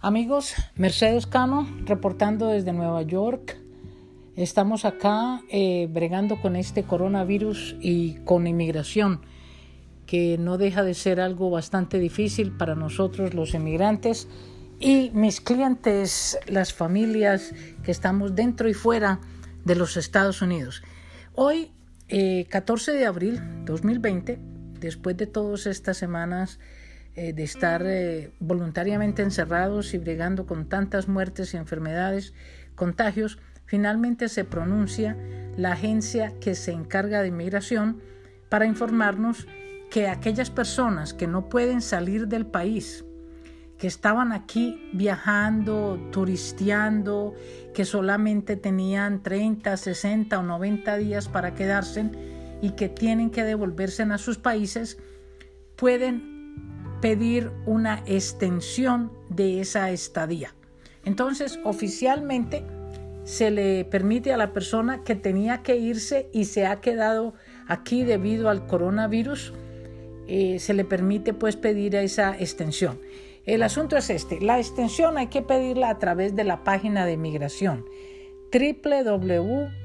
Amigos, Mercedes Cano reportando desde Nueva York. Estamos acá eh, bregando con este coronavirus y con inmigración, que no deja de ser algo bastante difícil para nosotros los emigrantes y mis clientes, las familias que estamos dentro y fuera de los Estados Unidos. Hoy, 14 eh, de abril 2020, después de todas estas semanas, eh, de estar eh, voluntariamente encerrados y bregando con tantas muertes y enfermedades, contagios, finalmente se pronuncia la agencia que se encarga de inmigración para informarnos que aquellas personas que no pueden salir del país, que estaban aquí viajando, turisteando, que solamente tenían 30, 60 o 90 días para quedarse y que tienen que devolverse a sus países, pueden pedir una extensión de esa estadía. Entonces, oficialmente se le permite a la persona que tenía que irse y se ha quedado aquí debido al coronavirus, eh, se le permite pues pedir esa extensión. El asunto es este, la extensión hay que pedirla a través de la página de migración www.uscis.gov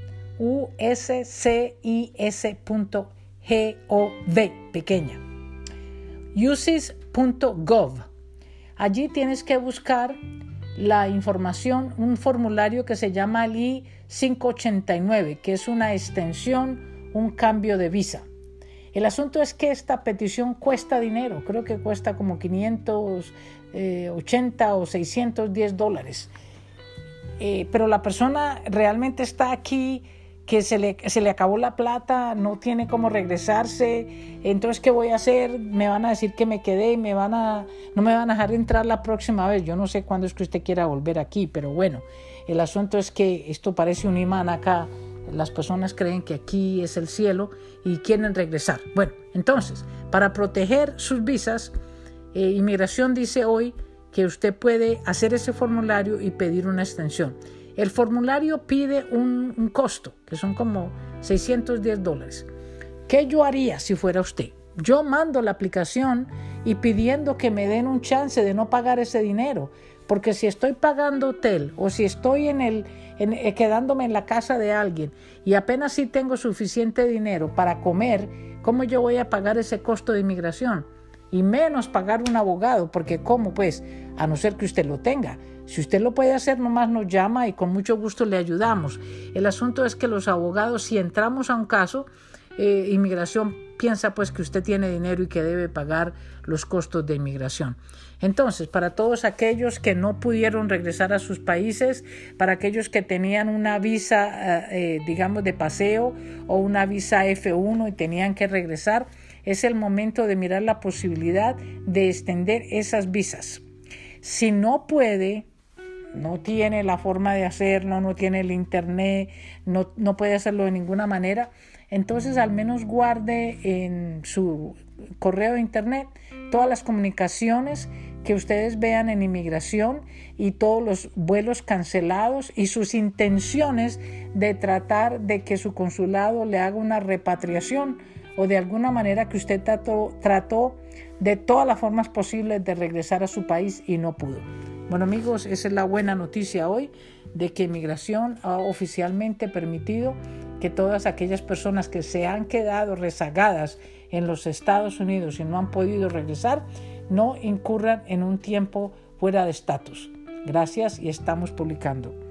pequeña usis.gov. Allí tienes que buscar la información, un formulario que se llama el I-589, que es una extensión, un cambio de visa. El asunto es que esta petición cuesta dinero, creo que cuesta como 580 o 610 dólares. Eh, pero la persona realmente está aquí que se le, se le acabó la plata, no tiene cómo regresarse, entonces ¿qué voy a hacer? Me van a decir que me quedé y me van a, no me van a dejar entrar la próxima vez. Yo no sé cuándo es que usted quiera volver aquí, pero bueno, el asunto es que esto parece un imán acá. Las personas creen que aquí es el cielo y quieren regresar. Bueno, entonces, para proteger sus visas, eh, Inmigración dice hoy que usted puede hacer ese formulario y pedir una extensión. El formulario pide un, costo, que son como 610 dólares. ¿Qué yo haría si fuera usted? Yo mando la aplicación y pidiendo que me den un chance de no pagar ese dinero, porque si estoy pagando hotel o si estoy en el, eh, quedándome en la casa de alguien y apenas si tengo suficiente dinero para comer, ¿cómo yo voy a pagar ese costo de inmigración? Y menos pagar un abogado, porque ¿cómo pues? A no ser que usted lo tenga. Si usted lo puede hacer, nomás nos llama y con mucho gusto le ayudamos. El asunto es que los abogados, si entramos a un caso, eh, inmigración piensa pues que usted tiene dinero y que debe pagar los costos de inmigración. Entonces, para todos aquellos que no pudieron regresar a sus países, para aquellos que tenían una visa, eh, eh, digamos, de paseo o una visa F1 y tenían que regresar, es el momento de mirar la posibilidad de extender esas visas. Si no puede, no tiene la forma de hacerlo, no tiene el internet, no, no puede hacerlo de ninguna manera, entonces al menos guarde en su correo de internet todas las comunicaciones que ustedes vean en inmigración y todos los vuelos cancelados y sus intenciones de tratar de que su consulado le haga una repatriación o de alguna manera que usted trató, trató de todas las formas posibles de regresar a su país y no pudo. Bueno amigos, esa es la buena noticia hoy de que inmigración ha oficialmente permitido que todas aquellas personas que se han quedado rezagadas en los Estados Unidos y no han podido regresar, no incurran en un tiempo fuera de estatus. Gracias y estamos publicando.